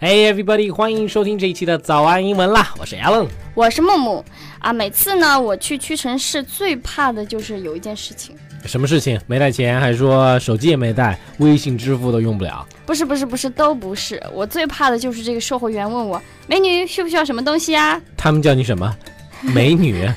Hey everybody，欢迎收听这一期的早安英文啦！我是 Alan，我是木木啊。每次呢，我去屈臣氏最怕的就是有一件事情。什么事情？没带钱，还说手机也没带，微信支付都用不了？不是不是不是，都不是。我最怕的就是这个售货员问我：“美女，需不需要什么东西啊？”他们叫你什么？美女？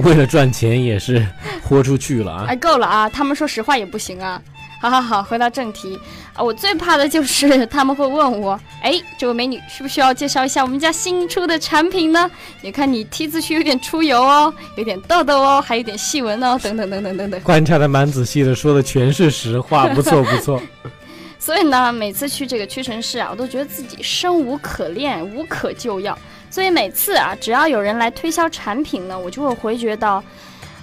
为了赚钱也是豁出去了啊！哎，够了啊！他们说实话也不行啊。好好好，回到正题啊，我最怕的就是他们会问我，哎，这位美女需不需要介绍一下我们家新出的产品呢？你看你 T 字区有点出油哦，有点痘痘哦，还有点细纹哦，等等等等等等。观察的蛮仔细的，说的全是实话，不错不错。所以呢，每次去这个屈臣氏啊，我都觉得自己生无可恋，无可救药。所以每次啊，只要有人来推销产品呢，我就会回绝到。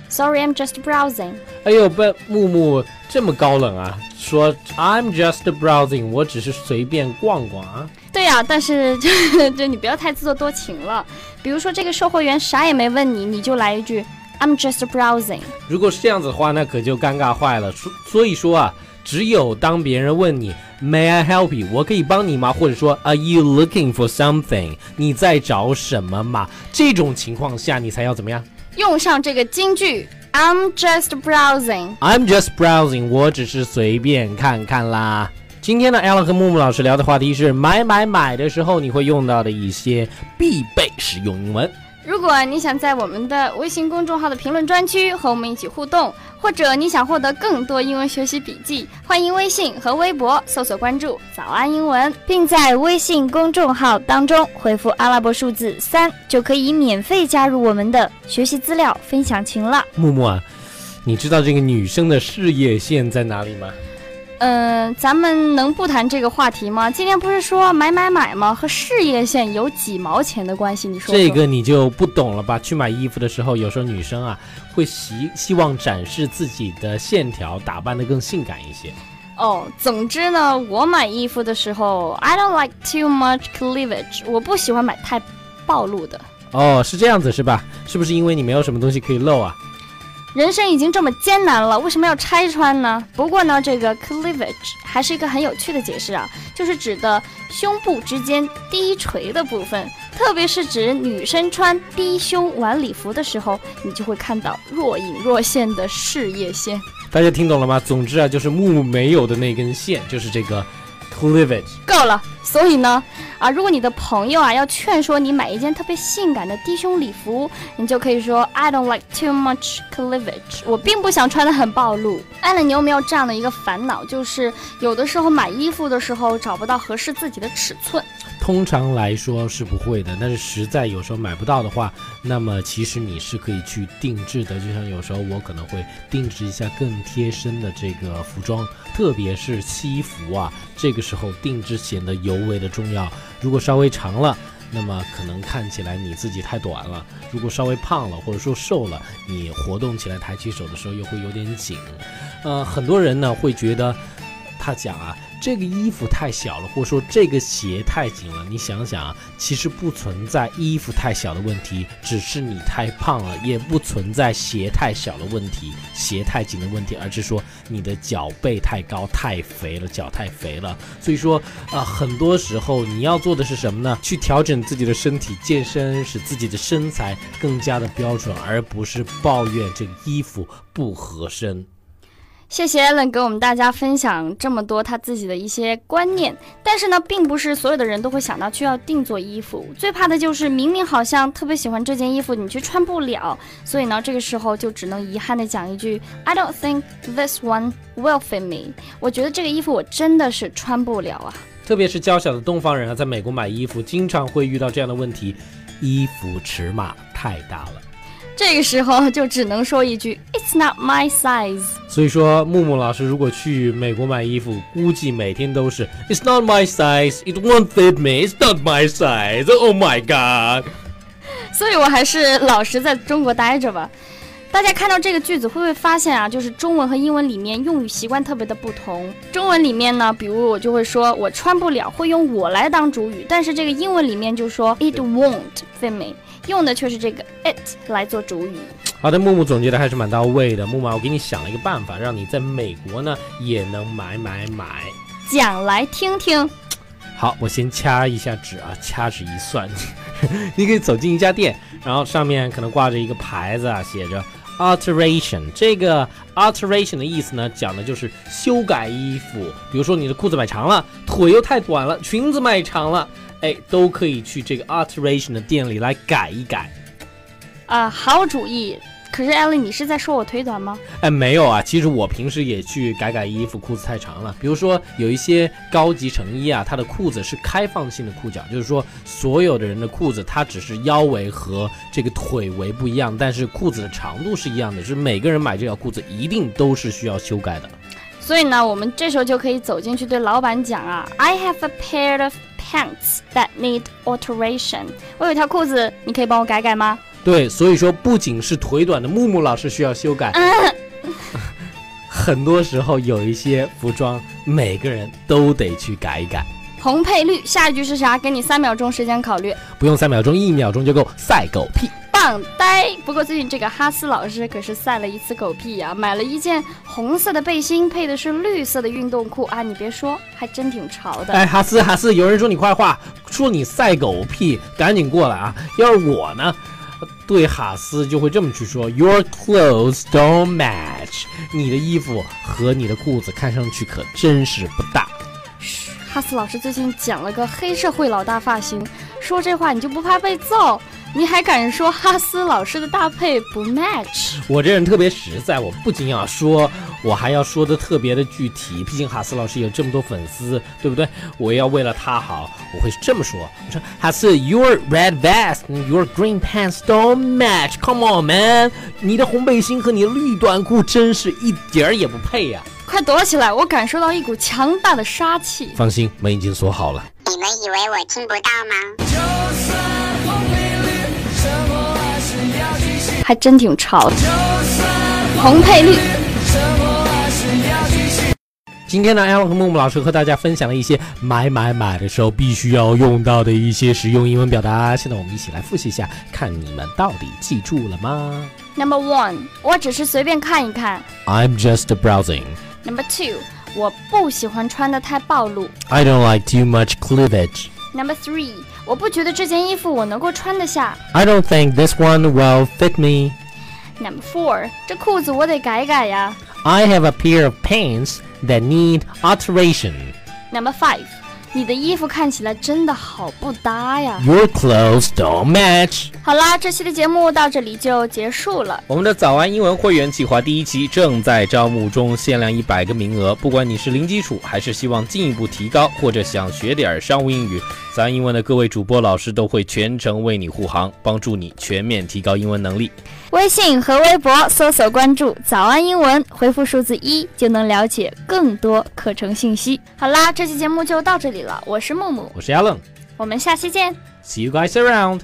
Sorry, I'm just browsing。哎呦，不，木木这么高冷啊！说 I'm just browsing，我只是随便逛逛啊。对呀，但是就 就你不要太自作多情了。比如说这个售货员啥也没问你，你就来一句 I'm just browsing。如果是这样子的话，那可就尴尬坏了。所所以说啊，只有当别人问你 May I help you？我可以帮你吗？或者说 Are you looking for something？你在找什么嘛？这种情况下，你才要怎么样？用上这个金句，I'm just browsing。I'm just browsing，我只是随便看看啦。今天呢，Ella 和木木老师聊的话题是买买买的时候你会用到的一些必备实用英文。如果你想在我们的微信公众号的评论专区和我们一起互动，或者你想获得更多英文学习笔记，欢迎微信和微博搜索关注“早安英文”，并在微信公众号当中回复阿拉伯数字三，就可以免费加入我们的学习资料分享群了。木木啊，你知道这个女生的事业线在哪里吗？嗯，咱们能不谈这个话题吗？今天不是说买买买吗？和事业线有几毛钱的关系？你说这个你就不懂了吧？去买衣服的时候，有时候女生啊会希希望展示自己的线条，打扮的更性感一些。哦，总之呢，我买衣服的时候，I don't like too much cleavage，我不喜欢买太暴露的。哦，是这样子是吧？是不是因为你没有什么东西可以露啊？人生已经这么艰难了，为什么要拆穿呢？不过呢，这个 cleavage 还是一个很有趣的解释啊，就是指的胸部之间低垂的部分，特别是指女生穿低胸晚礼服的时候，你就会看到若隐若现的事业线。大家听懂了吗？总之啊，就是木木没有的那根线，就是这个。Clevage，够了，所以呢，啊，如果你的朋友啊要劝说你买一件特别性感的低胸礼服，你就可以说 I don't like too much cleavage，我并不想穿的很暴露。艾伦，你有没有这样的一个烦恼，就是有的时候买衣服的时候找不到合适自己的尺寸？通常来说是不会的，但是实在有时候买不到的话，那么其实你是可以去定制的。就像有时候我可能会定制一下更贴身的这个服装，特别是西服啊，这个时候定制显得尤为的重要。如果稍微长了，那么可能看起来你自己太短了；如果稍微胖了或者说瘦了，你活动起来抬起手的时候又会有点紧。呃，很多人呢会觉得，他讲啊。这个衣服太小了，或者说这个鞋太紧了。你想想啊，其实不存在衣服太小的问题，只是你太胖了；也不存在鞋太小的问题、鞋太紧的问题，而是说你的脚背太高、太肥了，脚太肥了。所以说，啊，很多时候你要做的是什么呢？去调整自己的身体，健身，使自己的身材更加的标准，而不是抱怨这个衣服不合身。谢谢 Allen 给我们大家分享这么多他自己的一些观念，但是呢，并不是所有的人都会想到去要定做衣服。最怕的就是明明好像特别喜欢这件衣服，你却穿不了，所以呢，这个时候就只能遗憾的讲一句：I don't think this one will fit me。我觉得这个衣服我真的是穿不了啊。特别是娇小的东方人啊，在美国买衣服，经常会遇到这样的问题：衣服尺码太大了。这个时候就只能说一句 "It's not my size"。所以说，木木老师如果去美国买衣服，估计每天都是 "It's not my size", "It won't fit me", "It's not my size", "Oh my god"。所以我还是老实在中国待着吧。大家看到这个句子，会不会发现啊，就是中文和英文里面用语习惯特别的不同？中文里面呢，比如我就会说我穿不了，会用我来当主语，但是这个英文里面就说 "It won't fit me"。用的却是这个 it 来做主语。好的，木木总结的还是蛮到位的。木木，我给你想了一个办法，让你在美国呢也能买买买。讲来听听。好，我先掐一下指啊，掐指一算，你可以走进一家店，然后上面可能挂着一个牌子啊，写着 alteration。这个 alteration 的意思呢，讲的就是修改衣服。比如说你的裤子买长了，腿又太短了，裙子买长了，哎，都可以去这个 alteration 的店里来改一改。啊，好主意。可是艾丽，你是在说我腿短吗？哎，没有啊，其实我平时也去改改衣服，裤子太长了。比如说有一些高级成衣啊，它的裤子是开放性的裤脚，就是说所有的人的裤子它只是腰围和这个腿围不一样，但是裤子的长度是一样的，就是每个人买这条裤子一定都是需要修改的。所以呢，我们这时候就可以走进去对老板讲啊，I have a pair of pants that need alteration。我有一条裤子，你可以帮我改改吗？对，所以说不仅是腿短的木木老师需要修改，很多时候有一些服装，每个人都得去改一改。红配绿，下一句是啥？给你三秒钟时间考虑。不用三秒钟，一秒钟就够。赛狗屁，棒呆。不过最近这个哈斯老师可是赛了一次狗屁呀，买了一件红色的背心，配的是绿色的运动裤啊！你别说，还真挺潮的。哎，哈斯哈斯，有人说你坏话，说你赛狗屁，赶紧过来啊！要是我呢？对哈斯就会这么去说：“Your clothes don't match。”你的衣服和你的裤子看上去可真是不搭。嘘，哈斯老师最近剪了个黑社会老大发型，说这话你就不怕被揍？你还敢说哈斯老师的搭配不 match？我这人特别实在，我不仅要说，我还要说的特别的具体。毕竟哈斯老师有这么多粉丝，对不对？我要为了他好，我会这么说：我说哈斯，Your red vest and your green pants don't match. Come on, man！你的红背心和你的绿短裤真是一点儿也不配呀！快躲起来！我感受到一股强大的杀气。放心，门已经锁好了。你们以为我听不到吗？还真挺潮的，红配绿。今天呢，艾伦和木木老师和大家分享了一些买买买的时候必须要用到的一些实用英文表达。现在我们一起来复习一下，看你们到底记住了吗？Number one，我只是随便看一看。I'm just browsing. Number two，我不喜欢穿的太暴露。I don't like too much cleavage. Number three，我不觉得这件衣服我能够穿得下。I don't think this one will fit me. Number four，这裤子我得改改呀。I have a pair of pants that need alteration. Number five， 你的衣服看起来真的好不搭呀。Your clothes don't match. 好啦，这期的节目到这里就结束了。我们的早安英文会员计划第一期正在招募中，限量一百个名额。不管你是零基础，还是希望进一步提高，或者想学点商务英语，早安英文的各位主播老师都会全程为你护航，帮助你全面提高英文能力。微信和微博搜索关注“早安英文”，回复数字一就能了解更多课程信息。好啦，这期节目就到这里了，我是木木，我是 Alan，我们下期见，See you guys around。